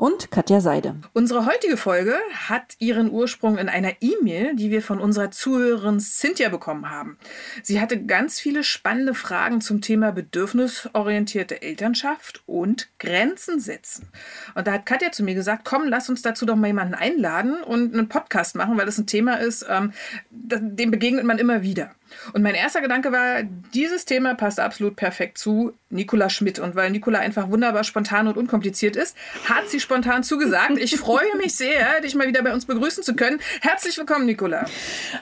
und Katja Seide. Unsere heutige Folge hat ihren Ursprung in einer E-Mail, die wir von unserer Zuhörerin Cynthia bekommen haben. Sie hatte ganz viele spannende Fragen zum Thema bedürfnisorientierte Elternschaft und Grenzen setzen. Und da hat Katja zu mir gesagt, komm, lass uns dazu doch mal jemanden einladen und einen Podcast machen, weil das ein Thema ist, ähm, dem begegnet man immer wieder. Und mein erster Gedanke war, dieses Thema passt absolut perfekt zu Nicola Schmidt. Und weil Nicola einfach wunderbar spontan und unkompliziert ist, hat sie spontan zugesagt. Ich freue mich sehr, dich mal wieder bei uns begrüßen zu können. Herzlich willkommen, Nicola.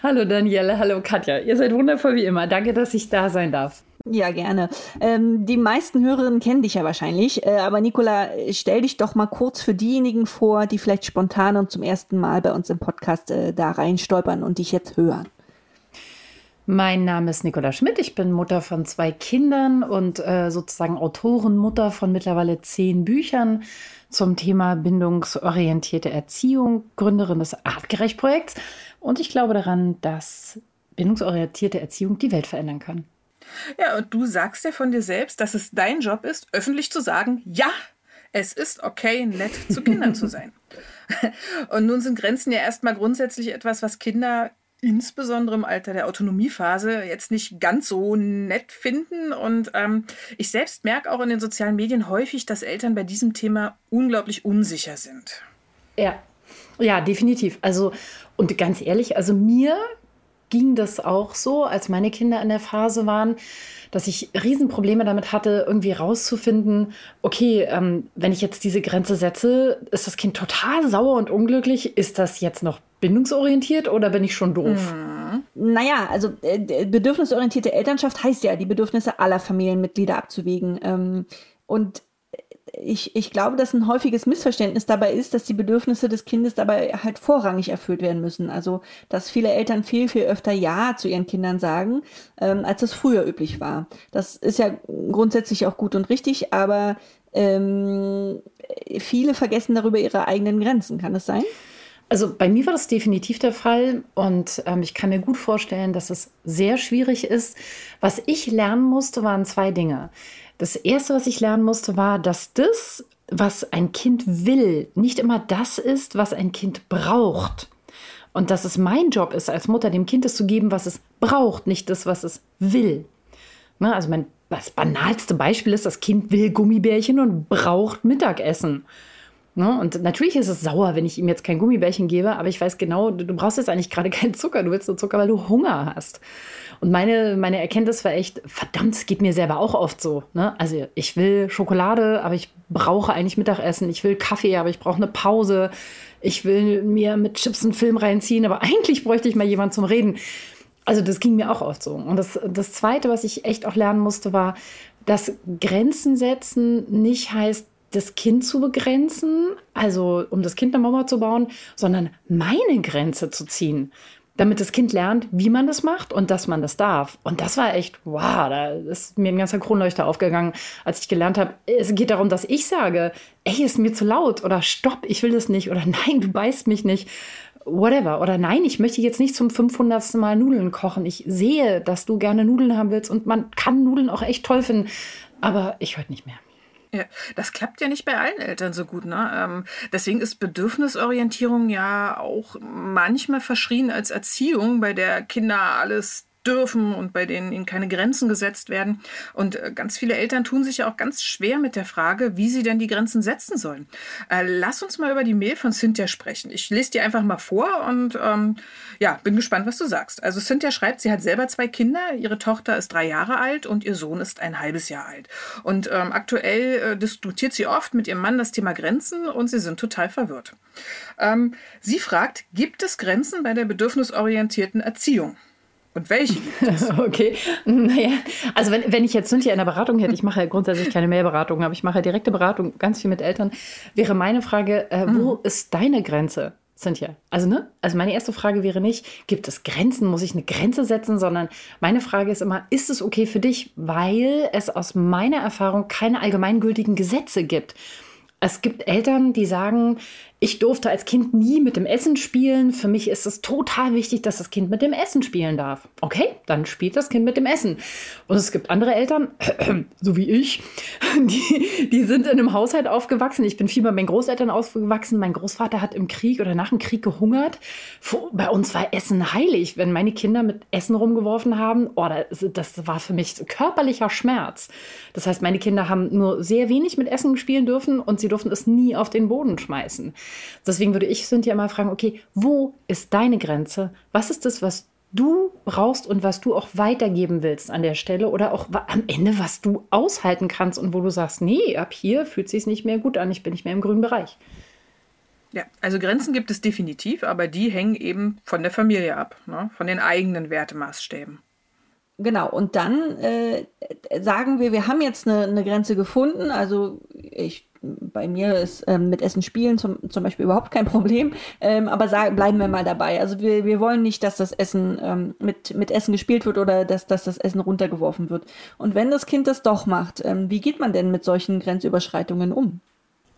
Hallo Danielle, hallo Katja. Ihr seid wundervoll wie immer. Danke, dass ich da sein darf. Ja, gerne. Ähm, die meisten Hörerinnen kennen dich ja wahrscheinlich. Äh, aber Nicola, stell dich doch mal kurz für diejenigen vor, die vielleicht spontan und zum ersten Mal bei uns im Podcast äh, da reinstolpern und dich jetzt hören. Mein Name ist Nicola Schmidt. Ich bin Mutter von zwei Kindern und äh, sozusagen Autorenmutter von mittlerweile zehn Büchern zum Thema bindungsorientierte Erziehung, Gründerin des Artgerecht-Projekts. Und ich glaube daran, dass bindungsorientierte Erziehung die Welt verändern kann. Ja, und du sagst ja von dir selbst, dass es dein Job ist, öffentlich zu sagen, ja, es ist okay, nett zu Kindern zu sein. Und nun sind Grenzen ja erstmal grundsätzlich etwas, was Kinder insbesondere im Alter der Autonomiephase jetzt nicht ganz so nett finden. Und ähm, ich selbst merke auch in den sozialen Medien häufig, dass Eltern bei diesem Thema unglaublich unsicher sind. Ja, ja, definitiv. Also, und ganz ehrlich, also mir ging das auch so, als meine Kinder in der Phase waren, dass ich Riesenprobleme damit hatte, irgendwie rauszufinden, okay, ähm, wenn ich jetzt diese Grenze setze, ist das Kind total sauer und unglücklich. Ist das jetzt noch bindungsorientiert oder bin ich schon doof? Mhm. Naja, also äh, bedürfnisorientierte Elternschaft heißt ja, die Bedürfnisse aller Familienmitglieder abzuwägen. Ähm, und ich, ich glaube, dass ein häufiges Missverständnis dabei ist, dass die Bedürfnisse des Kindes dabei halt vorrangig erfüllt werden müssen. Also, dass viele Eltern viel, viel öfter Ja zu ihren Kindern sagen, ähm, als das früher üblich war. Das ist ja grundsätzlich auch gut und richtig, aber ähm, viele vergessen darüber ihre eigenen Grenzen. Kann das sein? Also bei mir war das definitiv der Fall und ähm, ich kann mir gut vorstellen, dass es sehr schwierig ist. Was ich lernen musste, waren zwei Dinge. Das Erste, was ich lernen musste, war, dass das, was ein Kind will, nicht immer das ist, was ein Kind braucht. Und dass es mein Job ist, als Mutter dem Kind das zu geben, was es braucht, nicht das, was es will. Ne, also mein das banalste Beispiel ist, das Kind will Gummibärchen und braucht Mittagessen. Ne? Und natürlich ist es sauer, wenn ich ihm jetzt kein Gummibärchen gebe, aber ich weiß genau, du, du brauchst jetzt eigentlich gerade keinen Zucker, du willst nur Zucker, weil du Hunger hast. Und meine, meine Erkenntnis war echt, verdammt, es geht mir selber auch oft so. Ne? Also ich will Schokolade, aber ich brauche eigentlich Mittagessen. Ich will Kaffee, aber ich brauche eine Pause. Ich will mir mit Chips einen Film reinziehen, aber eigentlich bräuchte ich mal jemanden zum Reden. Also das ging mir auch oft so. Und das, das Zweite, was ich echt auch lernen musste, war, dass Grenzen setzen nicht heißt, das Kind zu begrenzen, also um das Kind eine Mauer zu bauen, sondern meine Grenze zu ziehen damit das Kind lernt, wie man das macht und dass man das darf. Und das war echt, wow, da ist mir ein ganzer Kronleuchter aufgegangen, als ich gelernt habe, es geht darum, dass ich sage, ey, ist mir zu laut oder stopp, ich will das nicht oder nein, du beißt mich nicht. Whatever. Oder nein, ich möchte jetzt nicht zum 500. Mal Nudeln kochen. Ich sehe, dass du gerne Nudeln haben willst und man kann Nudeln auch echt toll finden. Aber ich heute nicht mehr. Ja, das klappt ja nicht bei allen Eltern so gut. Ne? Ähm, deswegen ist Bedürfnisorientierung ja auch manchmal verschrien als Erziehung, bei der Kinder alles dürfen und bei denen ihnen keine Grenzen gesetzt werden. Und äh, ganz viele Eltern tun sich ja auch ganz schwer mit der Frage, wie sie denn die Grenzen setzen sollen. Äh, lass uns mal über die Mail von Cynthia sprechen. Ich lese die einfach mal vor und ähm, ja, bin gespannt, was du sagst. Also Cynthia schreibt, sie hat selber zwei Kinder. Ihre Tochter ist drei Jahre alt und ihr Sohn ist ein halbes Jahr alt. Und ähm, aktuell äh, diskutiert sie oft mit ihrem Mann das Thema Grenzen und sie sind total verwirrt. Ähm, sie fragt, gibt es Grenzen bei der bedürfnisorientierten Erziehung? Und welche gibt es? okay. Naja, also wenn, wenn ich jetzt Cynthia in der Beratung hätte, ich mache ja grundsätzlich keine Mailberatung, aber ich mache ja direkte Beratung, ganz viel mit Eltern, wäre meine Frage, äh, wo mhm. ist deine Grenze? Cynthia. Also, ne? Also, meine erste Frage wäre nicht, gibt es Grenzen? Muss ich eine Grenze setzen? Sondern meine Frage ist immer, ist es okay für dich? Weil es aus meiner Erfahrung keine allgemeingültigen Gesetze gibt. Es gibt Eltern, die sagen, ich durfte als Kind nie mit dem Essen spielen. Für mich ist es total wichtig, dass das Kind mit dem Essen spielen darf. Okay, dann spielt das Kind mit dem Essen. Und es gibt andere Eltern, so wie ich, die, die sind in einem Haushalt aufgewachsen. Ich bin viel bei meinen Großeltern aufgewachsen. Mein Großvater hat im Krieg oder nach dem Krieg gehungert. Bei uns war Essen heilig. Wenn meine Kinder mit Essen rumgeworfen haben, oh, das war für mich körperlicher Schmerz. Das heißt, meine Kinder haben nur sehr wenig mit Essen spielen dürfen und sie durften es nie auf den Boden schmeißen. Deswegen würde ich Cynthia immer fragen, okay, wo ist deine Grenze? Was ist das, was du brauchst und was du auch weitergeben willst an der Stelle oder auch am Ende, was du aushalten kannst und wo du sagst, nee, ab hier fühlt es sich nicht mehr gut an, ich bin nicht mehr im grünen Bereich. Ja, also Grenzen gibt es definitiv, aber die hängen eben von der Familie ab, ne? von den eigenen Wertemaßstäben. Genau, und dann äh, sagen wir, wir haben jetzt eine, eine Grenze gefunden. Also ich bei mir ist ähm, mit Essen spielen zum, zum Beispiel überhaupt kein Problem, ähm, aber sag, bleiben wir mal dabei. Also wir, wir wollen nicht, dass das Essen ähm, mit, mit Essen gespielt wird oder dass, dass das Essen runtergeworfen wird. Und wenn das Kind das doch macht, ähm, wie geht man denn mit solchen Grenzüberschreitungen um?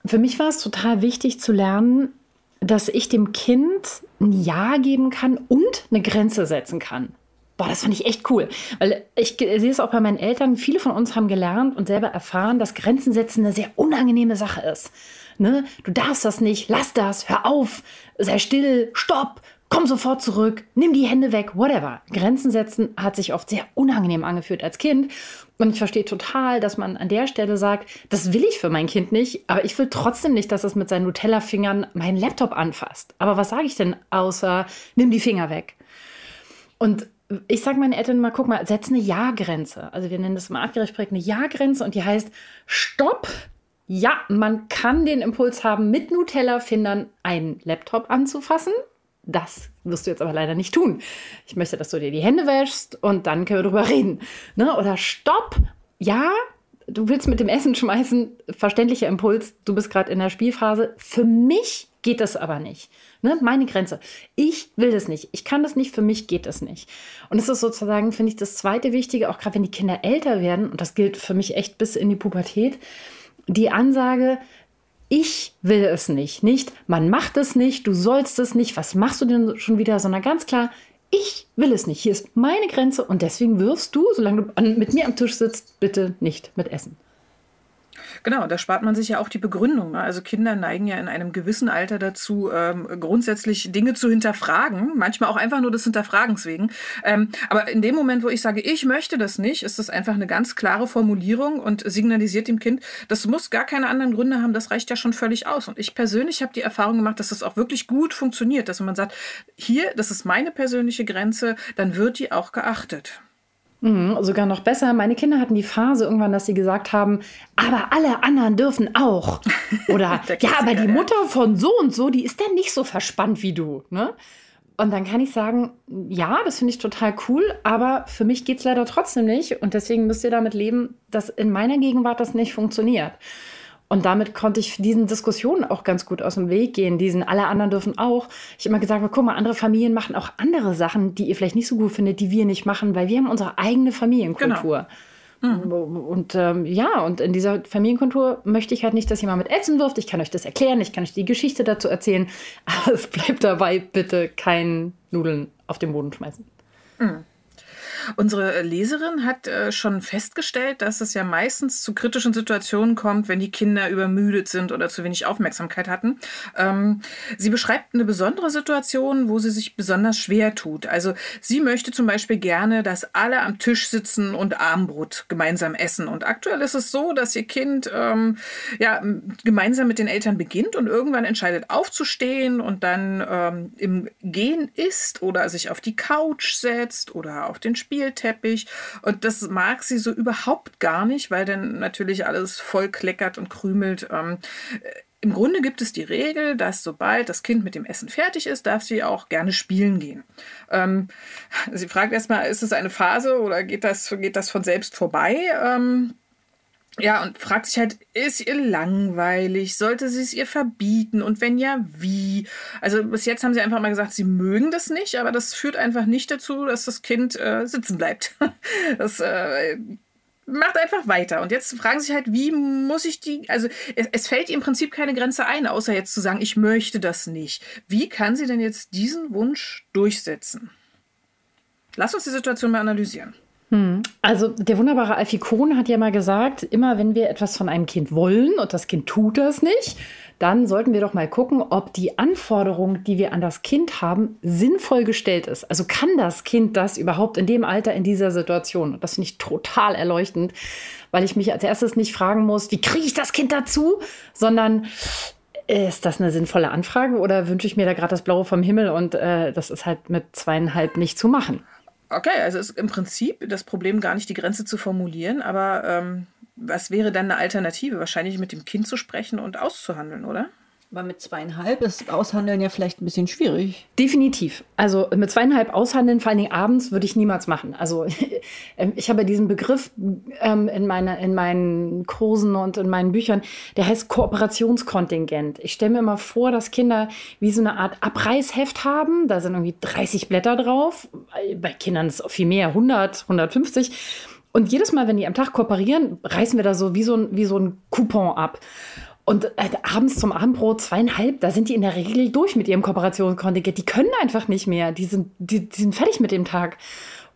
Für mich war es total wichtig zu lernen, dass ich dem Kind ein Ja geben kann und eine Grenze setzen kann. Boah, das fand ich echt cool. Weil ich sehe es auch bei meinen Eltern. Viele von uns haben gelernt und selber erfahren, dass Grenzen setzen eine sehr unangenehme Sache ist. Ne? Du darfst das nicht, lass das, hör auf, sei still, stopp, komm sofort zurück, nimm die Hände weg, whatever. Grenzen setzen hat sich oft sehr unangenehm angefühlt als Kind. Und ich verstehe total, dass man an der Stelle sagt, das will ich für mein Kind nicht, aber ich will trotzdem nicht, dass es mit seinen Nutella-Fingern meinen Laptop anfasst. Aber was sage ich denn außer, nimm die Finger weg? Und ich sage meinen Eltern mal, guck mal, setz eine Ja-Grenze. Also wir nennen das im artgerecht Projekt eine Ja-Grenze und die heißt Stopp. Ja, man kann den Impuls haben, mit Nutella-Findern einen Laptop anzufassen. Das wirst du jetzt aber leider nicht tun. Ich möchte, dass du dir die Hände wäschst und dann können wir drüber reden. Ne? Oder Stopp. Ja, du willst mit dem Essen schmeißen. Verständlicher Impuls. Du bist gerade in der Spielphase. Für mich geht das aber nicht. Ne? Meine Grenze. Ich will das nicht. Ich kann das nicht. Für mich geht das nicht. Und das ist sozusagen, finde ich, das zweite Wichtige, auch gerade wenn die Kinder älter werden, und das gilt für mich echt bis in die Pubertät, die Ansage, ich will es nicht. Nicht, man macht es nicht, du sollst es nicht, was machst du denn schon wieder, sondern ganz klar, ich will es nicht. Hier ist meine Grenze und deswegen wirst du, solange du mit mir am Tisch sitzt, bitte nicht mit essen. Genau, da spart man sich ja auch die Begründung. Ne? Also Kinder neigen ja in einem gewissen Alter dazu, ähm, grundsätzlich Dinge zu hinterfragen, manchmal auch einfach nur des Hinterfragens wegen. Ähm, aber in dem Moment, wo ich sage, ich möchte das nicht, ist das einfach eine ganz klare Formulierung und signalisiert dem Kind, das muss gar keine anderen Gründe haben, das reicht ja schon völlig aus. Und ich persönlich habe die Erfahrung gemacht, dass das auch wirklich gut funktioniert, dass man sagt, hier, das ist meine persönliche Grenze, dann wird die auch geachtet. Mhm, sogar noch besser. Meine Kinder hatten die Phase irgendwann, dass sie gesagt haben, aber alle anderen dürfen auch. Oder ja, aber die Mutter von so und so, die ist dann nicht so verspannt wie du. Ne? Und dann kann ich sagen, ja, das finde ich total cool, aber für mich geht es leider trotzdem nicht. Und deswegen müsst ihr damit leben, dass in meiner Gegenwart das nicht funktioniert. Und damit konnte ich diesen Diskussionen auch ganz gut aus dem Weg gehen. Diesen alle anderen dürfen auch. Ich habe immer gesagt, guck mal, andere Familien machen auch andere Sachen, die ihr vielleicht nicht so gut findet, die wir nicht machen, weil wir haben unsere eigene Familienkultur. Genau. Mhm. Und ähm, ja, und in dieser Familienkultur möchte ich halt nicht, dass jemand mit Essen wirft. Ich kann euch das erklären, ich kann euch die Geschichte dazu erzählen. Aber es bleibt dabei, bitte kein Nudeln auf den Boden schmeißen. Mhm. Unsere Leserin hat äh, schon festgestellt, dass es ja meistens zu kritischen Situationen kommt, wenn die Kinder übermüdet sind oder zu wenig Aufmerksamkeit hatten. Ähm, sie beschreibt eine besondere Situation, wo sie sich besonders schwer tut. Also sie möchte zum Beispiel gerne, dass alle am Tisch sitzen und Abendbrot gemeinsam essen. Und aktuell ist es so, dass ihr Kind ähm, ja, gemeinsam mit den Eltern beginnt und irgendwann entscheidet aufzustehen und dann ähm, im Gehen isst oder sich auf die Couch setzt oder auf den Spiel Spielteppich. Und das mag sie so überhaupt gar nicht, weil dann natürlich alles voll kleckert und krümelt. Ähm, im Grunde gibt es die Regel, dass sobald das Kind mit dem Essen fertig ist, darf sie auch gerne spielen gehen. Ähm, sie fragt erstmal, ist es eine Phase oder geht das, geht das von selbst vorbei? Ähm, Ja, und fragt sich halt, ist ihr langweilig? Sollte sie es ihr verbieten? Und wenn ja, wie? Also bis jetzt haben sie einfach mal gesagt, sie mögen das nicht, aber das führt einfach nicht dazu, dass das Kind äh, sitzen bleibt. Das äh, macht einfach weiter. Und jetzt fragen sich halt, wie muss ich die, also es, es fällt ihr im Prinzip keine Grenze ein, außer jetzt zu sagen, ich möchte das nicht. Wie kann sie denn jetzt diesen Wunsch durchsetzen? Lass uns die Situation mal analysieren. Hm. Also der wunderbare Alfie Kohn hat ja mal gesagt, immer wenn wir etwas von einem Kind wollen und das Kind tut das nicht, dann sollten wir doch mal gucken, ob die Anforderung, die wir an das Kind haben, sinnvoll gestellt ist. Also kann das Kind das überhaupt in dem Alter, in dieser Situation? Und das finde ich total erleuchtend, weil ich mich als erstes nicht fragen muss, wie kriege ich das Kind dazu, sondern ist das eine sinnvolle Anfrage oder wünsche ich mir da gerade das Blaue vom Himmel und äh, das ist halt mit zweieinhalb nicht zu machen? Okay, also ist im Prinzip das Problem gar nicht die Grenze zu formulieren, aber ähm, was wäre dann eine Alternative? Wahrscheinlich mit dem Kind zu sprechen und auszuhandeln, oder? Aber mit zweieinhalb ist Aushandeln ja vielleicht ein bisschen schwierig. Definitiv. Also mit zweieinhalb aushandeln, vor allen Dingen abends, würde ich niemals machen. Also ähm, ich habe diesen Begriff ähm, in, meine, in meinen Kursen und in meinen Büchern, der heißt Kooperationskontingent. Ich stelle mir immer vor, dass Kinder wie so eine Art Abreißheft haben. Da sind irgendwie 30 Blätter drauf. Bei Kindern ist es viel mehr, 100, 150. Und jedes Mal, wenn die am Tag kooperieren, reißen wir da so wie so ein, wie so ein Coupon ab. Und äh, abends zum Abendbrot zweieinhalb, da sind die in der Regel durch mit ihrem Kooperationskontingent. Die können einfach nicht mehr. Die sind, die, die sind fertig mit dem Tag.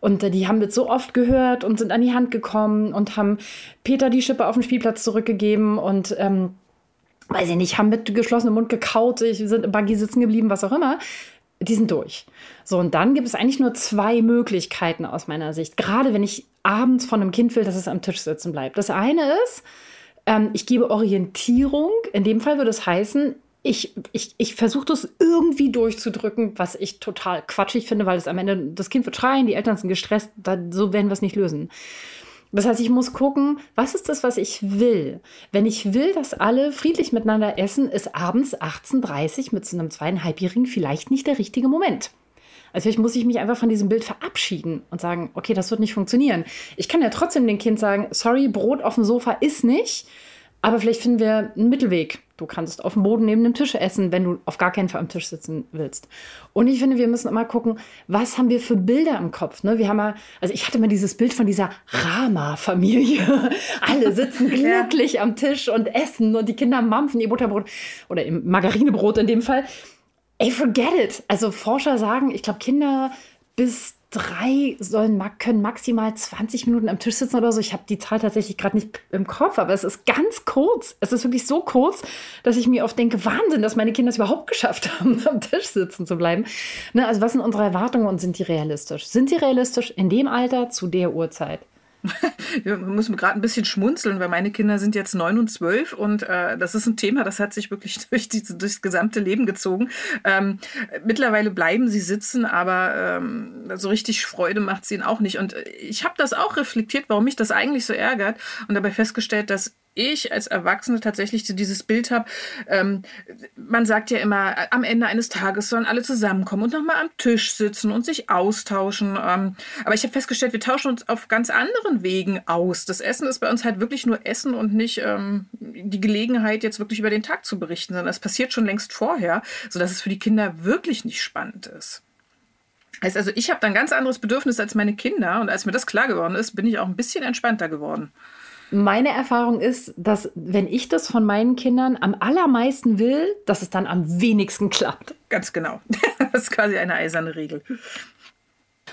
Und äh, die haben das so oft gehört und sind an die Hand gekommen und haben Peter die Schippe auf den Spielplatz zurückgegeben und ähm, weiß ich nicht, haben mit geschlossenem Mund gekaut, sind im Buggy sitzen geblieben, was auch immer. Die sind durch. So, und dann gibt es eigentlich nur zwei Möglichkeiten aus meiner Sicht. Gerade wenn ich abends von einem Kind will, dass es am Tisch sitzen bleibt. Das eine ist, ähm, ich gebe Orientierung. In dem Fall würde es heißen, ich, ich, ich versuche das irgendwie durchzudrücken, was ich total quatschig finde, weil es am Ende, das Kind wird schreien, die Eltern sind gestresst, da, so werden wir es nicht lösen. Das heißt, ich muss gucken, was ist das, was ich will? Wenn ich will, dass alle friedlich miteinander essen, ist abends 18.30 Uhr mit so einem zweieinhalbjährigen vielleicht nicht der richtige Moment. Also vielleicht muss ich mich einfach von diesem Bild verabschieden und sagen, okay, das wird nicht funktionieren. Ich kann ja trotzdem dem Kind sagen, sorry, Brot auf dem Sofa ist nicht, aber vielleicht finden wir einen Mittelweg. Du kannst auf dem Boden neben dem Tisch essen, wenn du auf gar keinen Fall am Tisch sitzen willst. Und ich finde, wir müssen immer gucken, was haben wir für Bilder im Kopf. Ne? Wir haben mal, also ich hatte mal dieses Bild von dieser Rama-Familie. Alle sitzen glücklich ja. am Tisch und essen und die Kinder mampfen ihr Butterbrot oder im Margarinebrot in dem Fall. Ey, forget it. Also Forscher sagen, ich glaube, Kinder bis drei sollen, können maximal 20 Minuten am Tisch sitzen oder so. Ich habe die Zahl tatsächlich gerade nicht im Kopf, aber es ist ganz kurz. Es ist wirklich so kurz, dass ich mir oft denke, Wahnsinn, dass meine Kinder es überhaupt geschafft haben, am Tisch sitzen zu bleiben. Ne, also was sind unsere Erwartungen und sind die realistisch? Sind sie realistisch in dem Alter zu der Uhrzeit? Wir müssen gerade ein bisschen schmunzeln, weil meine Kinder sind jetzt neun und zwölf und äh, das ist ein Thema, das hat sich wirklich durch die, durchs gesamte Leben gezogen. Ähm, mittlerweile bleiben sie sitzen, aber ähm, so richtig Freude macht es ihnen auch nicht. Und ich habe das auch reflektiert, warum mich das eigentlich so ärgert und dabei festgestellt, dass ich als Erwachsene tatsächlich so dieses Bild habe. Ähm, man sagt ja immer, am Ende eines Tages sollen alle zusammenkommen und nochmal am Tisch sitzen und sich austauschen. Ähm, aber ich habe festgestellt, wir tauschen uns auf ganz anderen Wegen aus. Das Essen ist bei uns halt wirklich nur Essen und nicht ähm, die Gelegenheit, jetzt wirklich über den Tag zu berichten, sondern das passiert schon längst vorher, sodass es für die Kinder wirklich nicht spannend ist. Heißt also, ich habe da ein ganz anderes Bedürfnis als meine Kinder und als mir das klar geworden ist, bin ich auch ein bisschen entspannter geworden. Meine Erfahrung ist, dass wenn ich das von meinen Kindern am allermeisten will, dass es dann am wenigsten klappt. Ganz genau. Das ist quasi eine eiserne Regel.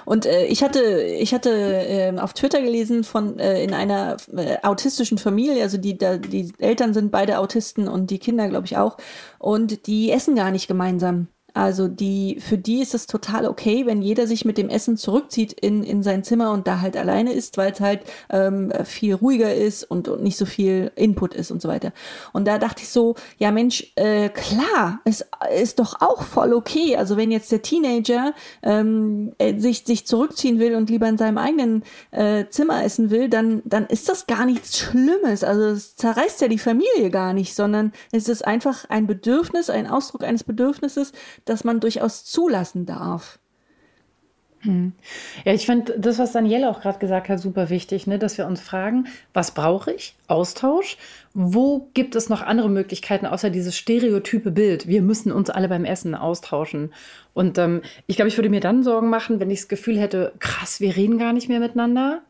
Und äh, ich hatte, ich hatte äh, auf Twitter gelesen von äh, in einer äh, autistischen Familie, also die, da, die Eltern sind beide Autisten und die Kinder, glaube ich, auch. Und die essen gar nicht gemeinsam. Also die, für die ist es total okay, wenn jeder sich mit dem Essen zurückzieht in, in sein Zimmer und da halt alleine ist, weil es halt ähm, viel ruhiger ist und, und nicht so viel Input ist und so weiter. Und da dachte ich so, ja Mensch, äh, klar, es ist doch auch voll okay. Also wenn jetzt der Teenager ähm, äh, sich, sich zurückziehen will und lieber in seinem eigenen äh, Zimmer essen will, dann, dann ist das gar nichts Schlimmes. Also es zerreißt ja die Familie gar nicht, sondern es ist einfach ein Bedürfnis, ein Ausdruck eines Bedürfnisses, das man durchaus zulassen darf. Hm. Ja, ich finde das, was Daniela auch gerade gesagt hat, super wichtig, ne? dass wir uns fragen, was brauche ich? Austausch. Wo gibt es noch andere Möglichkeiten außer dieses stereotype Bild? Wir müssen uns alle beim Essen austauschen. Und ähm, ich glaube, ich würde mir dann Sorgen machen, wenn ich das Gefühl hätte, krass, wir reden gar nicht mehr miteinander.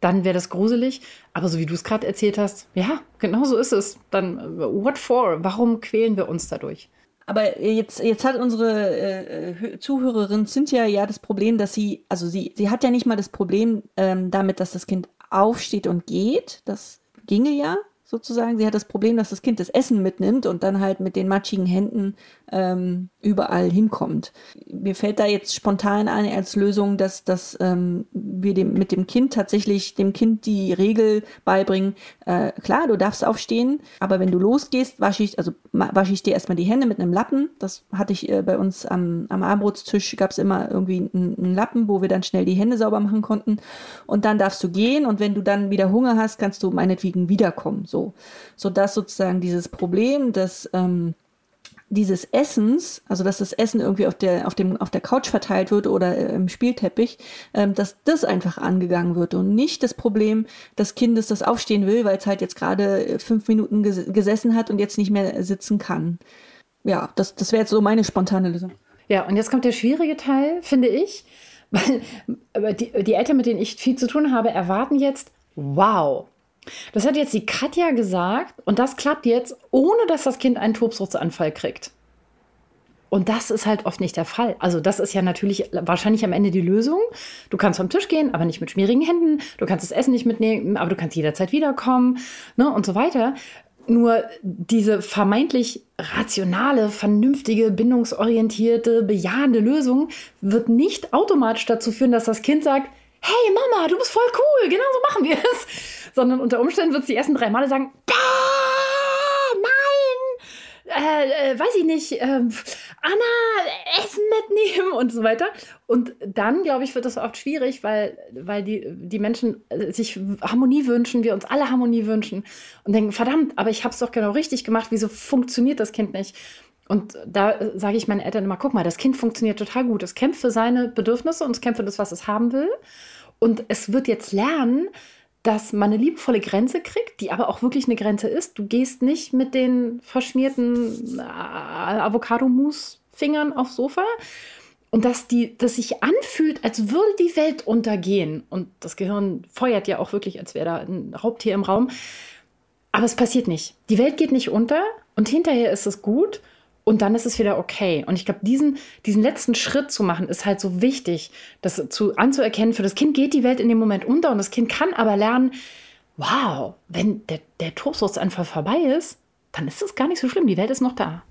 Dann wäre das gruselig. Aber so wie du es gerade erzählt hast, ja, genau so ist es. Dann, äh, what for? Warum quälen wir uns dadurch? Aber jetzt, jetzt hat unsere äh, Zuhörerin Cynthia ja das Problem, dass sie, also sie, sie hat ja nicht mal das Problem ähm, damit, dass das Kind aufsteht und geht. Das ginge ja sozusagen. Sie hat das Problem, dass das Kind das Essen mitnimmt und dann halt mit den matschigen Händen ähm, überall hinkommt. Mir fällt da jetzt spontan ein als Lösung, dass, dass ähm, wir dem, mit dem Kind tatsächlich dem Kind die Regel beibringen, äh, klar, du darfst aufstehen, aber wenn du losgehst, wasche ich, also wasche ich dir erstmal die Hände mit einem Lappen. Das hatte ich äh, bei uns am, am Abendbrotstisch, gab es immer irgendwie einen, einen Lappen, wo wir dann schnell die Hände sauber machen konnten. Und dann darfst du gehen und wenn du dann wieder Hunger hast, kannst du meinetwegen wiederkommen. So, sodass sozusagen dieses Problem, dass ähm, dieses Essens, also dass das Essen irgendwie auf der, auf dem, auf der Couch verteilt wird oder äh, im Spielteppich, ähm, dass das einfach angegangen wird und nicht das Problem des Kindes, das aufstehen will, weil es halt jetzt gerade äh, fünf Minuten ges gesessen hat und jetzt nicht mehr sitzen kann. Ja, das, das wäre jetzt so meine spontane Lösung. Ja, und jetzt kommt der schwierige Teil, finde ich, weil die, die Eltern, mit denen ich viel zu tun habe, erwarten jetzt, wow, das hat jetzt die Katja gesagt und das klappt jetzt, ohne dass das Kind einen Tobsuchtsanfall kriegt. Und das ist halt oft nicht der Fall. Also das ist ja natürlich wahrscheinlich am Ende die Lösung. Du kannst vom Tisch gehen, aber nicht mit schmierigen Händen. Du kannst das Essen nicht mitnehmen, aber du kannst jederzeit wiederkommen ne, und so weiter. Nur diese vermeintlich rationale, vernünftige, bindungsorientierte, bejahende Lösung wird nicht automatisch dazu führen, dass das Kind sagt, hey Mama, du bist voll cool, genau so machen wir es. Sondern unter Umständen wird sie die ersten drei Male sagen, nein, äh, äh, weiß ich nicht, äh, Anna, Essen mitnehmen und so weiter. Und dann, glaube ich, wird das oft schwierig, weil, weil die, die Menschen sich Harmonie wünschen, wir uns alle Harmonie wünschen und denken, verdammt, aber ich habe es doch genau richtig gemacht, wieso funktioniert das Kind nicht? Und da sage ich meinen Eltern immer, guck mal, das Kind funktioniert total gut. Es kämpft für seine Bedürfnisse und es kämpft für das, was es haben will. Und es wird jetzt lernen, dass man eine liebevolle Grenze kriegt, die aber auch wirklich eine Grenze ist. Du gehst nicht mit den verschmierten äh, Avocado-Mousse-Fingern aufs Sofa. Und dass die, dass sich anfühlt, als würde die Welt untergehen. Und das Gehirn feuert ja auch wirklich, als wäre da ein Raubtier im Raum. Aber es passiert nicht. Die Welt geht nicht unter und hinterher ist es gut und dann ist es wieder okay. Und ich glaube, diesen, diesen letzten Schritt zu machen, ist halt so wichtig, das zu, anzuerkennen. Für das Kind geht die Welt in dem Moment unter und das Kind kann aber lernen, wow, wenn der, der Tobsuchtsanfall vorbei ist, dann ist es gar nicht so schlimm. Die Welt ist noch da.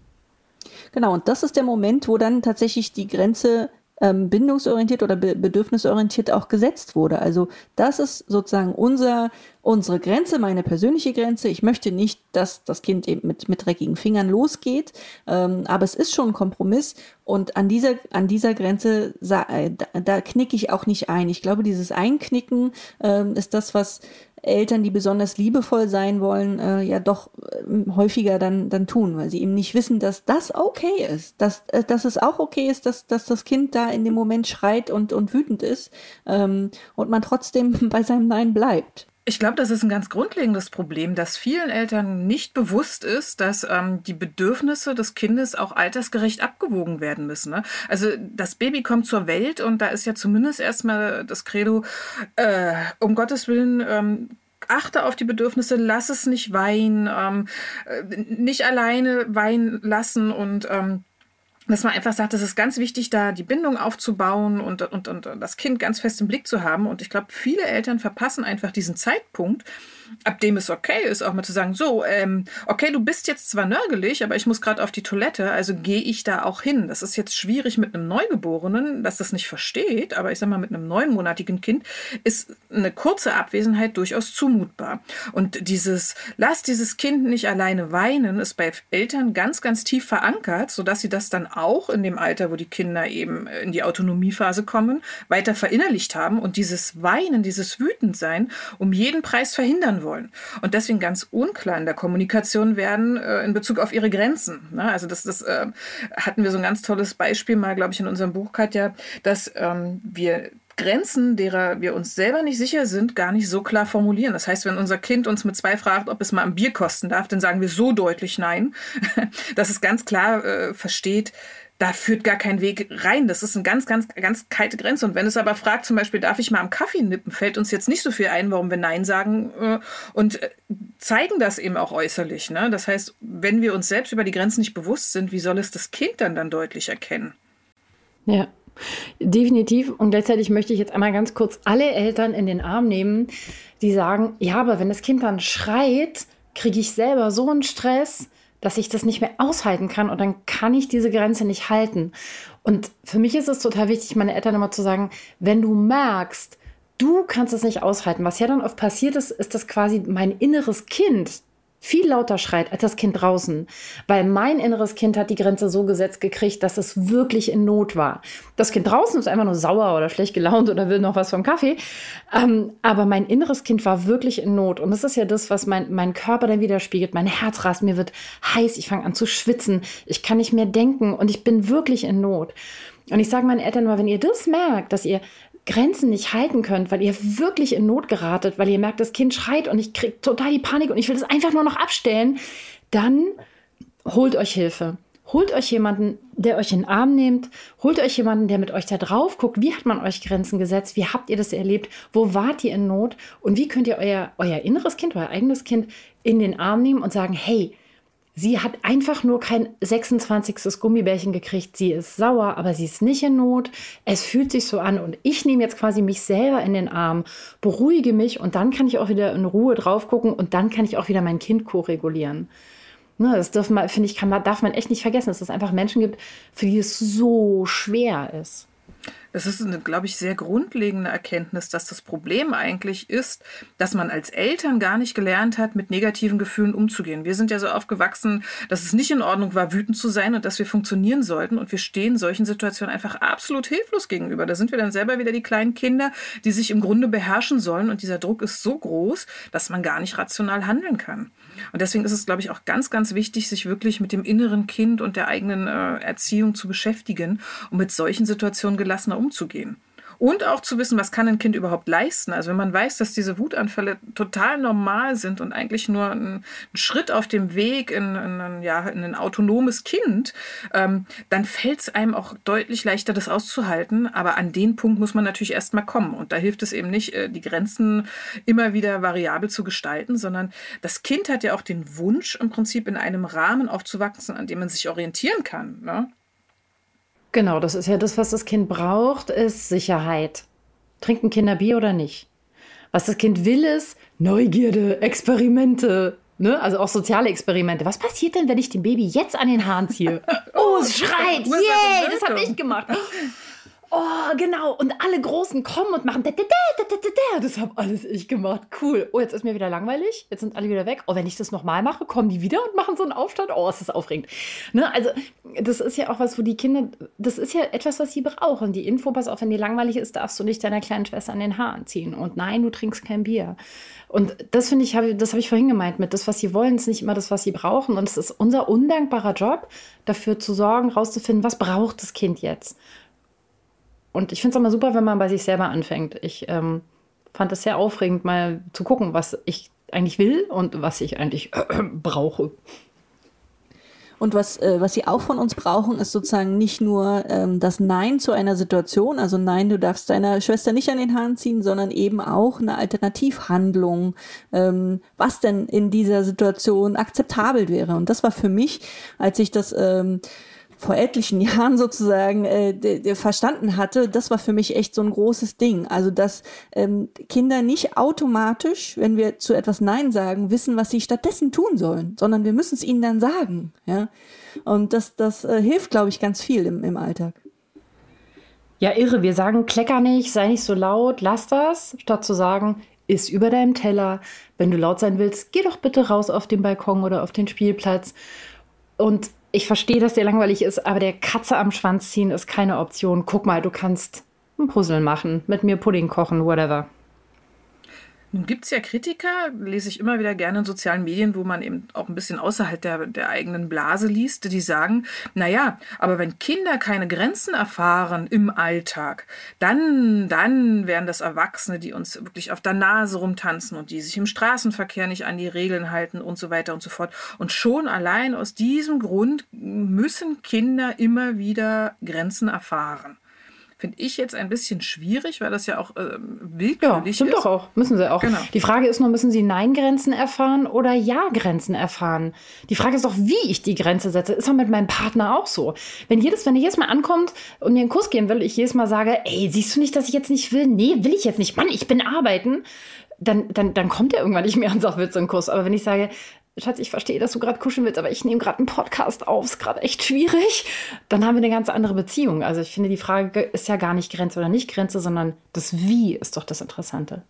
Genau, und das ist der Moment, wo dann tatsächlich die Grenze ähm, bindungsorientiert oder be bedürfnisorientiert auch gesetzt wurde. Also das ist sozusagen unser, unsere Grenze, meine persönliche Grenze. Ich möchte nicht, dass das Kind eben mit, mit dreckigen Fingern losgeht, ähm, aber es ist schon ein Kompromiss und an dieser, an dieser Grenze, äh, da, da knicke ich auch nicht ein. Ich glaube, dieses Einknicken ähm, ist das, was Eltern, die besonders liebevoll sein wollen, äh, ja doch äh, häufiger dann, dann tun, weil sie eben nicht wissen, dass das okay ist, dass, äh, dass es auch okay ist, dass, dass das Kind da in dem Moment schreit und, und wütend ist ähm, und man trotzdem bei seinem Nein bleibt. Ich glaube, das ist ein ganz grundlegendes Problem, dass vielen Eltern nicht bewusst ist, dass ähm, die Bedürfnisse des Kindes auch altersgerecht abgewogen werden müssen. Ne? Also das Baby kommt zur Welt und da ist ja zumindest erstmal das Credo, äh, um Gottes Willen, ähm, achte auf die Bedürfnisse, lass es nicht weinen, ähm, äh, nicht alleine weinen lassen und ähm, dass man einfach sagt, es ist ganz wichtig, da die Bindung aufzubauen und, und, und das Kind ganz fest im Blick zu haben. Und ich glaube, viele Eltern verpassen einfach diesen Zeitpunkt, ab dem es okay ist, auch mal zu sagen, so, ähm, okay, du bist jetzt zwar nörgelig, aber ich muss gerade auf die Toilette, also gehe ich da auch hin. Das ist jetzt schwierig mit einem Neugeborenen, dass das nicht versteht, aber ich sag mal, mit einem neunmonatigen Kind ist eine kurze Abwesenheit durchaus zumutbar. Und dieses, lass dieses Kind nicht alleine weinen, ist bei Eltern ganz, ganz tief verankert, sodass sie das dann auch in dem Alter, wo die Kinder eben in die Autonomiephase kommen, weiter verinnerlicht haben und dieses Weinen, dieses Wütendsein um jeden Preis verhindern wollen. Und deswegen ganz unklar in der Kommunikation werden äh, in Bezug auf ihre Grenzen. Ne? Also das, das äh, hatten wir so ein ganz tolles Beispiel mal, glaube ich, in unserem Buch, Katja, dass ähm, wir Grenzen, derer wir uns selber nicht sicher sind, gar nicht so klar formulieren. Das heißt, wenn unser Kind uns mit zwei fragt, ob es mal ein Bier kosten darf, dann sagen wir so deutlich nein, dass es ganz klar äh, versteht, da führt gar kein Weg rein. Das ist eine ganz, ganz, ganz kalte Grenze. Und wenn es aber fragt, zum Beispiel, darf ich mal am Kaffee nippen, fällt uns jetzt nicht so viel ein, warum wir Nein sagen äh, und äh, zeigen das eben auch äußerlich. Ne? Das heißt, wenn wir uns selbst über die Grenzen nicht bewusst sind, wie soll es das Kind dann dann deutlich erkennen? Ja, Definitiv. Und gleichzeitig möchte ich jetzt einmal ganz kurz alle Eltern in den Arm nehmen, die sagen, ja, aber wenn das Kind dann schreit, kriege ich selber so einen Stress, dass ich das nicht mehr aushalten kann und dann kann ich diese Grenze nicht halten. Und für mich ist es total wichtig, meine Eltern immer zu sagen, wenn du merkst, du kannst es nicht aushalten, was ja dann oft passiert ist, ist, dass quasi mein inneres Kind viel lauter schreit als das Kind draußen, weil mein inneres Kind hat die Grenze so gesetzt gekriegt, dass es wirklich in Not war. Das Kind draußen ist einfach nur sauer oder schlecht gelaunt oder will noch was vom Kaffee, ähm, aber mein inneres Kind war wirklich in Not und das ist ja das, was mein, mein Körper dann widerspiegelt. Mein Herz rast, mir wird heiß, ich fange an zu schwitzen, ich kann nicht mehr denken und ich bin wirklich in Not. Und ich sage meinen Eltern mal, wenn ihr das merkt, dass ihr Grenzen nicht halten könnt, weil ihr wirklich in Not geratet, weil ihr merkt, das Kind schreit und ich kriege total die Panik und ich will das einfach nur noch abstellen, dann holt euch Hilfe. Holt euch jemanden, der euch in den Arm nimmt. Holt euch jemanden, der mit euch da drauf guckt. Wie hat man euch Grenzen gesetzt? Wie habt ihr das erlebt? Wo wart ihr in Not? Und wie könnt ihr euer, euer inneres Kind, euer eigenes Kind in den Arm nehmen und sagen, hey, Sie hat einfach nur kein 26. Gummibärchen gekriegt. Sie ist sauer, aber sie ist nicht in Not. Es fühlt sich so an und ich nehme jetzt quasi mich selber in den Arm, beruhige mich und dann kann ich auch wieder in Ruhe drauf gucken und dann kann ich auch wieder mein Kind koregulieren. Ne, das darf man, finde ich, kann man, darf man echt nicht vergessen, dass es einfach Menschen gibt, für die es so schwer ist. Das ist eine, glaube ich, sehr grundlegende Erkenntnis, dass das Problem eigentlich ist, dass man als Eltern gar nicht gelernt hat, mit negativen Gefühlen umzugehen. Wir sind ja so aufgewachsen, dass es nicht in Ordnung war, wütend zu sein und dass wir funktionieren sollten. Und wir stehen solchen Situationen einfach absolut hilflos gegenüber. Da sind wir dann selber wieder die kleinen Kinder, die sich im Grunde beherrschen sollen. Und dieser Druck ist so groß, dass man gar nicht rational handeln kann. Und deswegen ist es, glaube ich, auch ganz, ganz wichtig, sich wirklich mit dem inneren Kind und der eigenen äh, Erziehung zu beschäftigen, um mit solchen Situationen gelassener umzugehen. Und auch zu wissen, was kann ein Kind überhaupt leisten. Also wenn man weiß, dass diese Wutanfälle total normal sind und eigentlich nur ein, ein Schritt auf dem Weg in, in, ja, in ein autonomes Kind, ähm, dann fällt es einem auch deutlich leichter, das auszuhalten. Aber an den Punkt muss man natürlich erstmal kommen. Und da hilft es eben nicht, äh, die Grenzen immer wieder variabel zu gestalten, sondern das Kind hat ja auch den Wunsch, im Prinzip in einem Rahmen aufzuwachsen, an dem man sich orientieren kann. Ne? Genau, das ist ja das, was das Kind braucht, ist Sicherheit. Trinken Kinder Bier oder nicht? Was das Kind will, ist Neugierde, Experimente. Ne? Also auch soziale Experimente. Was passiert denn, wenn ich dem Baby jetzt an den Haaren ziehe? Oh, es schreit! Yay, das habe ich gemacht. Oh, genau. Und alle Großen kommen und machen. Das habe alles ich gemacht. Cool. Oh, jetzt ist mir wieder langweilig. Jetzt sind alle wieder weg. Oh, wenn ich das nochmal mache, kommen die wieder und machen so einen Aufstand. Oh, ist das aufregend. Ne? Also, das ist ja auch was, wo die Kinder. Das ist ja etwas, was sie brauchen. Die Info, pass auf, wenn dir langweilig ist, darfst du nicht deiner kleinen Schwester an den Haaren ziehen. Und nein, du trinkst kein Bier. Und das finde ich, das habe ich vorhin gemeint mit, das, was sie wollen, ist nicht immer das, was sie brauchen. Und es ist unser undankbarer Job, dafür zu sorgen, rauszufinden, was braucht das Kind jetzt. Und ich finde es immer super, wenn man bei sich selber anfängt. Ich ähm, fand es sehr aufregend, mal zu gucken, was ich eigentlich will und was ich eigentlich äh, brauche. Und was, äh, was sie auch von uns brauchen, ist sozusagen nicht nur ähm, das Nein zu einer Situation, also nein, du darfst deiner Schwester nicht an den Haaren ziehen, sondern eben auch eine Alternativhandlung, ähm, was denn in dieser Situation akzeptabel wäre. Und das war für mich, als ich das ähm, vor etlichen Jahren sozusagen äh, verstanden hatte, das war für mich echt so ein großes Ding. Also dass ähm, Kinder nicht automatisch, wenn wir zu etwas Nein sagen, wissen, was sie stattdessen tun sollen, sondern wir müssen es ihnen dann sagen. Ja? Und das, das äh, hilft, glaube ich, ganz viel im, im Alltag. Ja, irre. Wir sagen, klecker nicht, sei nicht so laut, lass das, statt zu sagen, ist über deinem Teller. Wenn du laut sein willst, geh doch bitte raus auf den Balkon oder auf den Spielplatz. Und ich verstehe, dass dir langweilig ist, aber der Katze am Schwanz ziehen ist keine Option. Guck mal, du kannst ein Puzzle machen, mit mir Pudding kochen, whatever. Nun gibt es ja Kritiker, lese ich immer wieder gerne in sozialen Medien, wo man eben auch ein bisschen außerhalb der, der eigenen Blase liest, die sagen, naja, aber wenn Kinder keine Grenzen erfahren im Alltag, dann, dann wären das Erwachsene, die uns wirklich auf der Nase rumtanzen und die sich im Straßenverkehr nicht an die Regeln halten und so weiter und so fort. Und schon allein aus diesem Grund müssen Kinder immer wieder Grenzen erfahren finde ich jetzt ein bisschen schwierig, weil das ja auch äh, willkürlich ja, stimmt ist. doch auch, müssen sie auch. Genau. Die Frage ist nur, müssen sie Nein-Grenzen erfahren oder Ja-Grenzen erfahren? Die Frage ist doch, wie ich die Grenze setze. Ist auch mit meinem Partner auch so. Wenn jedes, wenn er jedes Mal ankommt und mir einen Kuss geben will, ich jedes Mal sage, ey, siehst du nicht, dass ich jetzt nicht will? Nee, will ich jetzt nicht. Mann, ich bin arbeiten. Dann, dann, dann kommt er irgendwann nicht mehr und sagt, willst du einen Kuss? Aber wenn ich sage, Schatz, ich verstehe, dass du gerade kuscheln willst, aber ich nehme gerade einen Podcast auf, ist gerade echt schwierig, dann haben wir eine ganz andere Beziehung. Also ich finde, die Frage ist ja gar nicht Grenze oder nicht Grenze, sondern das Wie ist doch das Interessante.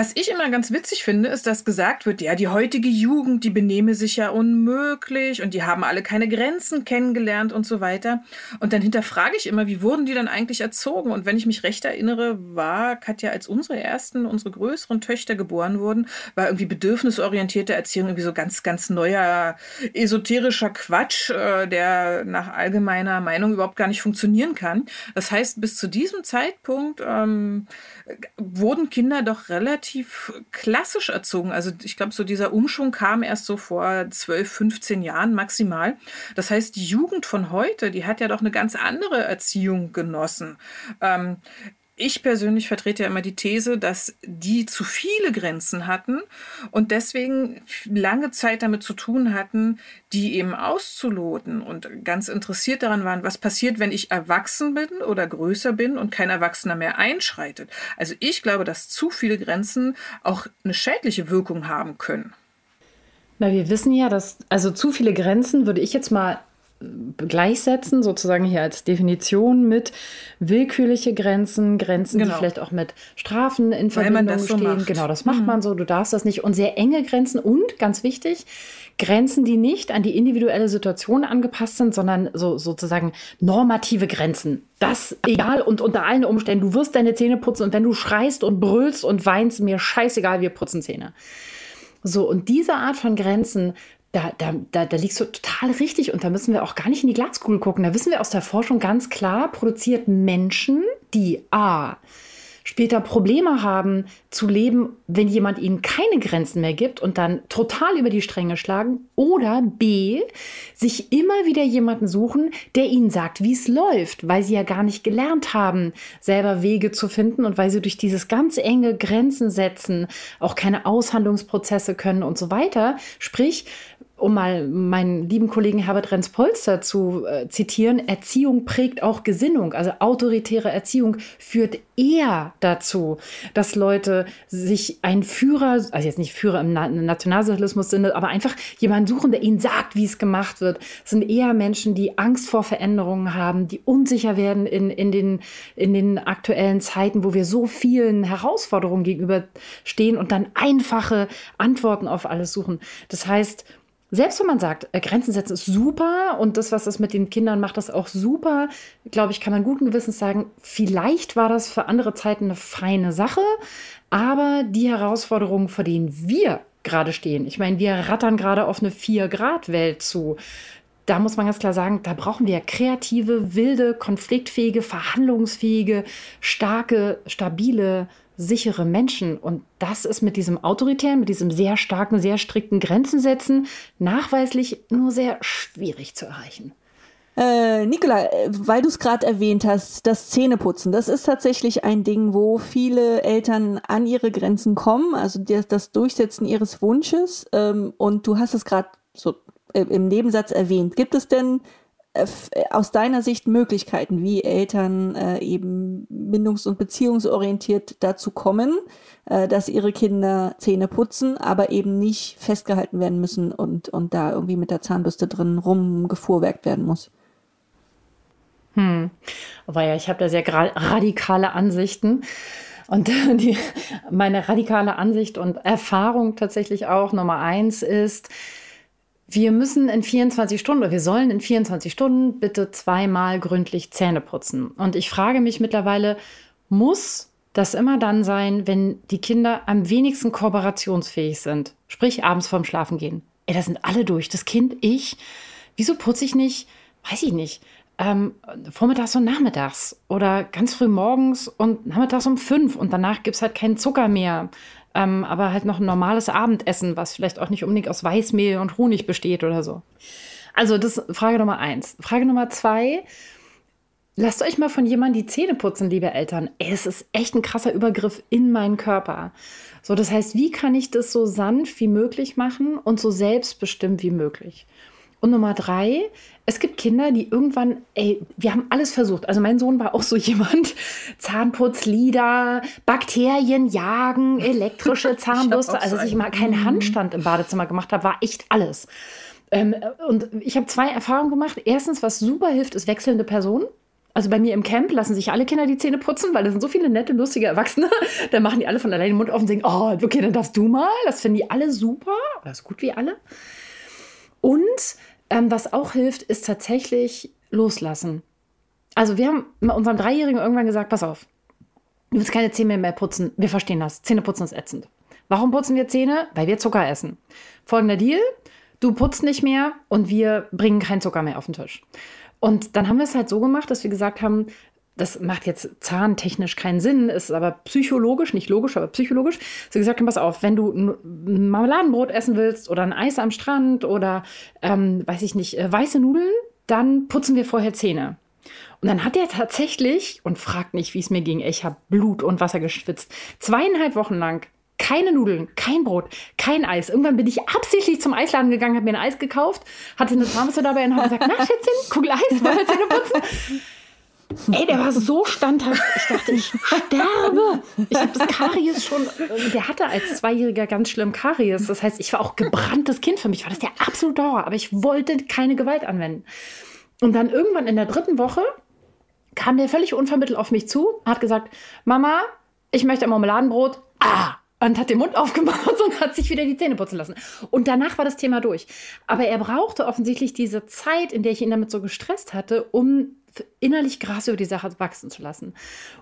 Was ich immer ganz witzig finde, ist, dass gesagt wird, ja, die heutige Jugend, die benehme sich ja unmöglich und die haben alle keine Grenzen kennengelernt und so weiter. Und dann hinterfrage ich immer, wie wurden die dann eigentlich erzogen? Und wenn ich mich recht erinnere, war Katja, als unsere ersten, unsere größeren Töchter geboren wurden, war irgendwie bedürfnisorientierte Erziehung irgendwie so ganz, ganz neuer esoterischer Quatsch, äh, der nach allgemeiner Meinung überhaupt gar nicht funktionieren kann. Das heißt, bis zu diesem Zeitpunkt ähm, wurden Kinder doch relativ klassisch erzogen. Also ich glaube, so dieser Umschwung kam erst so vor 12, 15 Jahren maximal. Das heißt, die Jugend von heute, die hat ja doch eine ganz andere Erziehung genossen. Ähm, ich persönlich vertrete ja immer die These, dass die zu viele Grenzen hatten und deswegen lange Zeit damit zu tun hatten, die eben auszuloten und ganz interessiert daran waren, was passiert, wenn ich erwachsen bin oder größer bin und kein Erwachsener mehr einschreitet. Also ich glaube, dass zu viele Grenzen auch eine schädliche Wirkung haben können. Na, wir wissen ja, dass, also zu viele Grenzen würde ich jetzt mal gleichsetzen, sozusagen hier als Definition mit willkürliche Grenzen, Grenzen, genau. die vielleicht auch mit Strafen in Verbindung so stehen. Macht. Genau, das macht mhm. man so, du darfst das nicht. Und sehr enge Grenzen und, ganz wichtig, Grenzen, die nicht an die individuelle Situation angepasst sind, sondern so sozusagen normative Grenzen. Das egal und unter allen Umständen, du wirst deine Zähne putzen und wenn du schreist und brüllst und weinst, mir scheißegal, wir putzen Zähne. So, und diese Art von Grenzen da, da, da, da liegst du total richtig und da müssen wir auch gar nicht in die Glaskugel gucken. Da wissen wir aus der Forschung ganz klar, produziert Menschen, die A später Probleme haben zu leben, wenn jemand ihnen keine Grenzen mehr gibt und dann total über die Stränge schlagen. Oder B, sich immer wieder jemanden suchen, der ihnen sagt, wie es läuft, weil sie ja gar nicht gelernt haben, selber Wege zu finden und weil sie durch dieses ganz enge Grenzen setzen auch keine Aushandlungsprozesse können und so weiter. Sprich, um mal meinen lieben Kollegen Herbert Renz-Polster zu äh, zitieren, Erziehung prägt auch Gesinnung. Also autoritäre Erziehung führt eher dazu, dass Leute sich einen Führer, also jetzt nicht Führer im, Na Nationalsozialismus-Sinne, aber einfach jemanden suchen, der ihnen sagt, wie es gemacht wird. Das sind eher Menschen, die Angst vor Veränderungen haben, die unsicher werden in, in, den, in den aktuellen Zeiten, wo wir so vielen Herausforderungen gegenüberstehen und dann einfache Antworten auf alles suchen. Das heißt, selbst wenn man sagt, äh, Grenzen setzen ist super und das, was das mit den Kindern macht, das auch super, glaube ich, kann man guten Gewissens sagen, vielleicht war das für andere Zeiten eine feine Sache, aber die Herausforderungen, vor denen wir gerade stehen, ich meine, wir rattern gerade auf eine 4-Grad-Welt zu. Da muss man ganz klar sagen, da brauchen wir kreative, wilde, konfliktfähige, verhandlungsfähige, starke, stabile sichere Menschen. Und das ist mit diesem autoritären, mit diesem sehr starken, sehr strikten Grenzen setzen nachweislich nur sehr schwierig zu erreichen. Äh, Nicola, äh, weil du es gerade erwähnt hast, das Zähneputzen, das ist tatsächlich ein Ding, wo viele Eltern an ihre Grenzen kommen, also das, das Durchsetzen ihres Wunsches. Ähm, und du hast es gerade so äh, im Nebensatz erwähnt. Gibt es denn aus deiner Sicht Möglichkeiten, wie Eltern äh, eben bindungs- und beziehungsorientiert dazu kommen, äh, dass ihre Kinder Zähne putzen, aber eben nicht festgehalten werden müssen und, und da irgendwie mit der Zahnbürste drin rumgefuhrwerkt werden muss? Hm. Aber ja, ich habe da sehr radikale Ansichten. Und die, meine radikale Ansicht und Erfahrung tatsächlich auch Nummer eins ist, wir müssen in 24 Stunden oder wir sollen in 24 Stunden bitte zweimal gründlich Zähne putzen. Und ich frage mich mittlerweile, muss das immer dann sein, wenn die Kinder am wenigsten kooperationsfähig sind? Sprich, abends vorm Schlafen gehen. Ey, da sind alle durch. Das Kind, ich. Wieso putze ich nicht? Weiß ich nicht. Ähm, vormittags und nachmittags oder ganz früh morgens und nachmittags um fünf und danach gibt es halt keinen Zucker mehr ähm, aber halt noch ein normales Abendessen, was vielleicht auch nicht unbedingt aus Weißmehl und Honig besteht oder so. Also das ist Frage Nummer eins. Frage Nummer zwei. Lasst euch mal von jemandem die Zähne putzen, liebe Eltern. Ey, es ist echt ein krasser Übergriff in meinen Körper. So, das heißt, wie kann ich das so sanft wie möglich machen und so selbstbestimmt wie möglich? Und Nummer drei, es gibt Kinder, die irgendwann, ey, wir haben alles versucht. Also mein Sohn war auch so jemand. Zahnputzlieder, Bakterien jagen, elektrische Zahnbürste. Also, dass ich mal keinen mhm. Handstand im Badezimmer gemacht habe, war echt alles. Ähm, und ich habe zwei Erfahrungen gemacht. Erstens, was super hilft, ist wechselnde Personen. Also bei mir im Camp lassen sich alle Kinder die Zähne putzen, weil da sind so viele nette, lustige Erwachsene. Da machen die alle von alleine den Mund auf und sagen, oh, okay, dann darfst du mal. Das finden die alle super. Oder so gut wie alle. Und ähm, was auch hilft, ist tatsächlich loslassen. Also wir haben unserem Dreijährigen irgendwann gesagt, pass auf, du willst keine Zähne mehr putzen. Wir verstehen das. Zähne putzen ist ätzend. Warum putzen wir Zähne? Weil wir Zucker essen. Folgender Deal, du putzt nicht mehr und wir bringen keinen Zucker mehr auf den Tisch. Und dann haben wir es halt so gemacht, dass wir gesagt haben, das macht jetzt zahntechnisch keinen Sinn, ist aber psychologisch, nicht logisch, aber psychologisch. So gesagt, pass auf, wenn du ein Marmeladenbrot essen willst oder ein Eis am Strand oder, ähm, weiß ich nicht, äh, weiße Nudeln, dann putzen wir vorher Zähne. Und dann hat er tatsächlich, und fragt nicht, wie es mir ging, ich habe Blut und Wasser geschwitzt, zweieinhalb Wochen lang keine Nudeln, kein Brot, kein Eis. Irgendwann bin ich absichtlich zum Eisladen gegangen, habe mir ein Eis gekauft, hatte eine Thermos dabei und habe gesagt, na Schätzchen, Kugel Eis, wollen wir Zähne putzen? Ey, der war so standhaft. Ich dachte, ich sterbe. Ich habe das Karies schon. Der hatte als Zweijähriger ganz schlimm Karies. Das heißt, ich war auch gebranntes Kind. Für mich war das der absolute Horror. Aber ich wollte keine Gewalt anwenden. Und dann irgendwann in der dritten Woche kam der völlig unvermittelt auf mich zu, hat gesagt: Mama, ich möchte ein Marmeladenbrot. Ah! und hat den Mund aufgemacht und hat sich wieder die Zähne putzen lassen. Und danach war das Thema durch. Aber er brauchte offensichtlich diese Zeit, in der ich ihn damit so gestresst hatte, um innerlich Gras über die Sache wachsen zu lassen.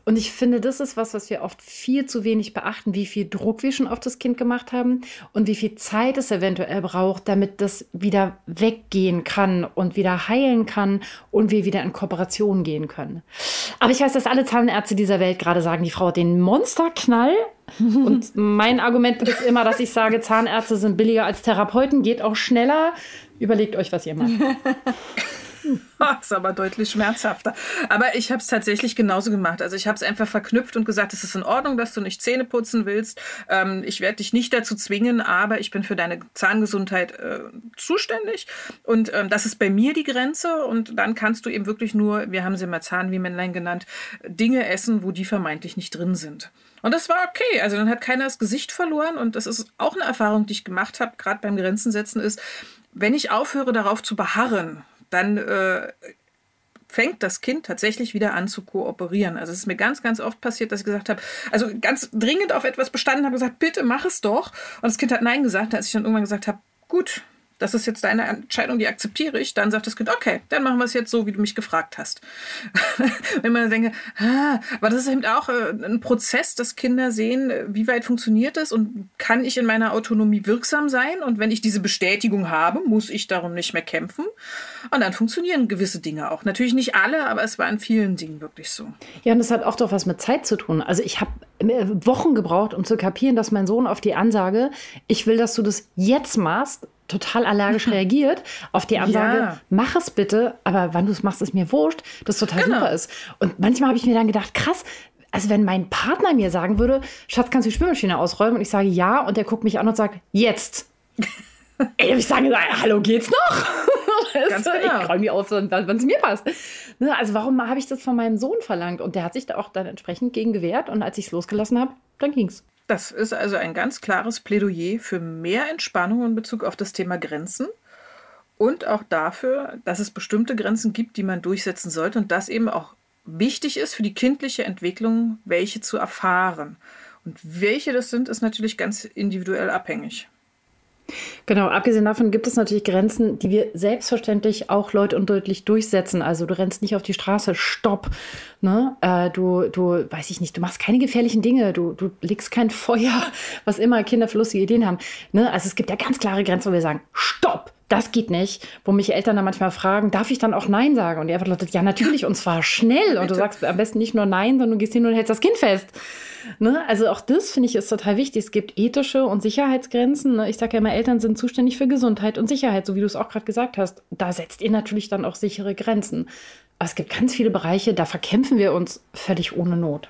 Und ich finde, das ist was, was wir oft viel zu wenig beachten, wie viel Druck wir schon auf das Kind gemacht haben und wie viel Zeit es eventuell braucht, damit das wieder weggehen kann und wieder heilen kann und wir wieder in Kooperation gehen können. Aber ich weiß, dass alle Zahnärzte dieser Welt gerade sagen, die Frau hat den Monsterknall. und mein Argument ist immer, dass ich sage, Zahnärzte sind billiger als Therapeuten, geht auch schneller. Überlegt euch, was ihr macht. ist aber deutlich schmerzhafter. Aber ich habe es tatsächlich genauso gemacht. Also ich habe es einfach verknüpft und gesagt, es ist in Ordnung, dass du nicht Zähne putzen willst. Ähm, ich werde dich nicht dazu zwingen, aber ich bin für deine Zahngesundheit äh, zuständig. Und ähm, das ist bei mir die Grenze. Und dann kannst du eben wirklich nur, wir haben sie mal Zahn wie Männlein genannt, Dinge essen, wo die vermeintlich nicht drin sind. Und das war okay. Also dann hat keiner das Gesicht verloren. Und das ist auch eine Erfahrung, die ich gemacht habe, gerade beim Grenzen setzen, ist, wenn ich aufhöre, darauf zu beharren, dann äh, fängt das Kind tatsächlich wieder an zu kooperieren. Also es ist mir ganz, ganz oft passiert, dass ich gesagt habe, also ganz dringend auf etwas bestanden habe, gesagt, bitte mach es doch. Und das Kind hat Nein gesagt, als ich dann irgendwann gesagt habe, gut, das ist jetzt deine Entscheidung, die akzeptiere ich, dann sagt das Kind, okay, dann machen wir es jetzt so, wie du mich gefragt hast. Wenn man denke, ah, aber das ist eben auch äh, ein Prozess, dass Kinder sehen, wie weit funktioniert es und kann ich in meiner Autonomie wirksam sein und wenn ich diese Bestätigung habe, muss ich darum nicht mehr kämpfen und dann funktionieren gewisse Dinge auch. Natürlich nicht alle, aber es war in vielen Dingen wirklich so. Ja, und das hat auch was mit Zeit zu tun. Also ich habe äh, Wochen gebraucht, um zu kapieren, dass mein Sohn auf die Ansage, ich will, dass du das jetzt machst, total allergisch reagiert auf die Ansage, ja. mach es bitte, aber wann du es machst, ist mir wurscht, das total genau. super ist. Und manchmal habe ich mir dann gedacht, krass, also wenn mein Partner mir sagen würde, Schatz, kannst du die Spülmaschine ausräumen? Und ich sage ja, und der guckt mich an und sagt, jetzt. Ey, ich sage, hallo, geht's noch? Ganz genau. Ich räume die auf, wenn es mir passt. Ne, also warum habe ich das von meinem Sohn verlangt? Und der hat sich da auch dann entsprechend gegen gewehrt. Und als ich es losgelassen habe, dann ging's. Das ist also ein ganz klares Plädoyer für mehr Entspannung in Bezug auf das Thema Grenzen und auch dafür, dass es bestimmte Grenzen gibt, die man durchsetzen sollte und das eben auch wichtig ist für die kindliche Entwicklung, welche zu erfahren. Und welche das sind, ist natürlich ganz individuell abhängig. Genau, abgesehen davon gibt es natürlich Grenzen, die wir selbstverständlich auch laut und deutlich durchsetzen. Also du rennst nicht auf die Straße, stopp. Ne? Äh, du, du, weiß ich nicht, du machst keine gefährlichen Dinge, du, du legst kein Feuer, was immer Kinder für lustige Ideen haben. Ne? Also es gibt ja ganz klare Grenzen, wo wir sagen, stopp, das geht nicht. Wo mich Eltern dann manchmal fragen, darf ich dann auch Nein sagen? Und die einfach lautet, ja natürlich, und zwar schnell. Und du sagst am besten nicht nur Nein, sondern du gehst hin und hältst das Kind fest. Ne? Also auch das finde ich ist total wichtig. Es gibt ethische und Sicherheitsgrenzen. Ne? Ich sage ja immer, Eltern sind zuständig für Gesundheit und Sicherheit, so wie du es auch gerade gesagt hast. Da setzt ihr natürlich dann auch sichere Grenzen. Aber es gibt ganz viele Bereiche, da verkämpfen wir uns völlig ohne Not.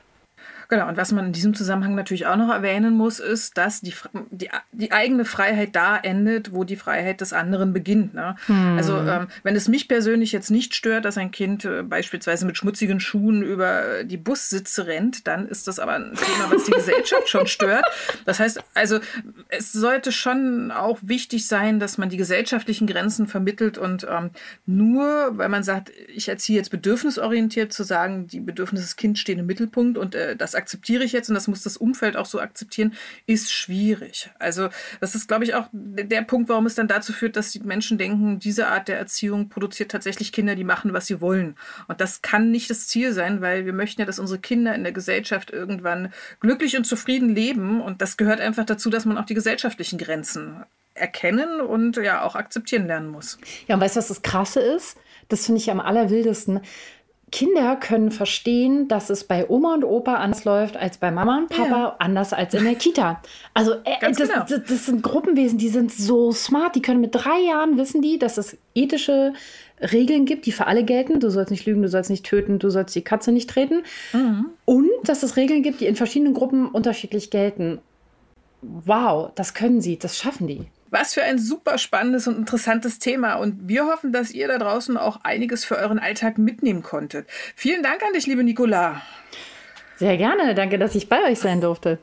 Genau, und was man in diesem Zusammenhang natürlich auch noch erwähnen muss, ist, dass die, die, die eigene Freiheit da endet, wo die Freiheit des anderen beginnt. Ne? Hm. Also ähm, wenn es mich persönlich jetzt nicht stört, dass ein Kind äh, beispielsweise mit schmutzigen Schuhen über die Bussitze rennt, dann ist das aber ein Thema, was die Gesellschaft schon stört. Das heißt, also es sollte schon auch wichtig sein, dass man die gesellschaftlichen Grenzen vermittelt und ähm, nur, weil man sagt, ich erziehe jetzt bedürfnisorientiert, zu sagen, die Bedürfnisse des Kindes stehen im Mittelpunkt und äh, das akzeptiere ich jetzt und das muss das Umfeld auch so akzeptieren, ist schwierig. Also das ist, glaube ich, auch der Punkt, warum es dann dazu führt, dass die Menschen denken, diese Art der Erziehung produziert tatsächlich Kinder, die machen, was sie wollen. Und das kann nicht das Ziel sein, weil wir möchten ja, dass unsere Kinder in der Gesellschaft irgendwann glücklich und zufrieden leben. Und das gehört einfach dazu, dass man auch die gesellschaftlichen Grenzen erkennen und ja auch akzeptieren lernen muss. Ja, und weißt du, was das Krasse ist? Das finde ich am allerwildesten. Kinder können verstehen, dass es bei Oma und Opa anders läuft als bei Mama und Papa, ja. anders als in der Kita. Also äh, das, genau. das, das, sind Gruppenwesen, die sind so smart. Die können mit drei Jahren wissen die, dass es ethische Regeln gibt, die für alle gelten. Du sollst nicht lügen, du sollst nicht töten, du sollst die Katze nicht treten. Mhm. Und dass es Regeln gibt, die in verschiedenen Gruppen unterschiedlich gelten. Wow, das können sie, das schaffen die. Was für ein super spannendes und interessantes Thema. Und wir hoffen, dass ihr da draußen auch einiges für euren Alltag mitnehmen konntet. Vielen Dank an dich, liebe Nicola. Sehr gerne. Danke, dass ich bei euch sein durfte.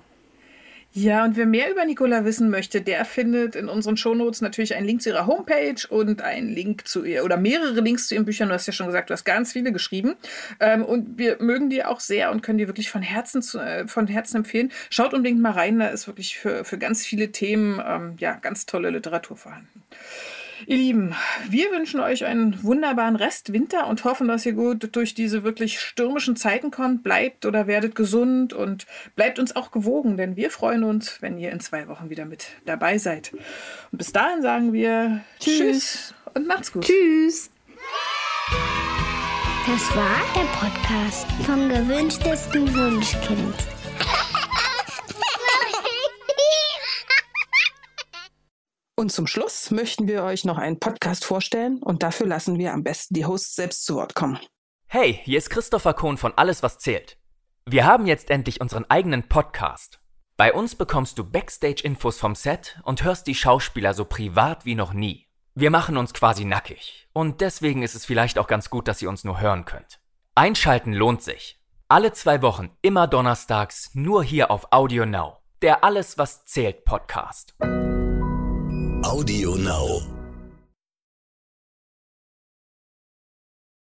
Ja, und wer mehr über Nicola wissen möchte, der findet in unseren Shownotes natürlich einen Link zu ihrer Homepage und einen Link zu ihr oder mehrere Links zu ihren Büchern. Du hast ja schon gesagt, du hast ganz viele geschrieben. Ähm, und wir mögen die auch sehr und können die wirklich von Herzen, zu, äh, von Herzen empfehlen. Schaut unbedingt mal rein, da ist wirklich für, für ganz viele Themen ähm, ja, ganz tolle Literatur vorhanden. Ihr Lieben, wir wünschen euch einen wunderbaren Rest Winter und hoffen, dass ihr gut durch diese wirklich stürmischen Zeiten kommt. Bleibt oder werdet gesund und bleibt uns auch gewogen, denn wir freuen uns, wenn ihr in zwei Wochen wieder mit dabei seid. Und bis dahin sagen wir Tschüss, Tschüss und macht's gut. Tschüss. Das war der Podcast vom gewünschtesten Wunschkind. Und zum Schluss möchten wir euch noch einen Podcast vorstellen und dafür lassen wir am besten die Hosts selbst zu Wort kommen. Hey, hier ist Christopher Kohn von Alles, was zählt. Wir haben jetzt endlich unseren eigenen Podcast. Bei uns bekommst du Backstage-Infos vom Set und hörst die Schauspieler so privat wie noch nie. Wir machen uns quasi nackig und deswegen ist es vielleicht auch ganz gut, dass ihr uns nur hören könnt. Einschalten lohnt sich. Alle zwei Wochen, immer donnerstags, nur hier auf Audio Now. Der Alles, was zählt Podcast. Audio Now.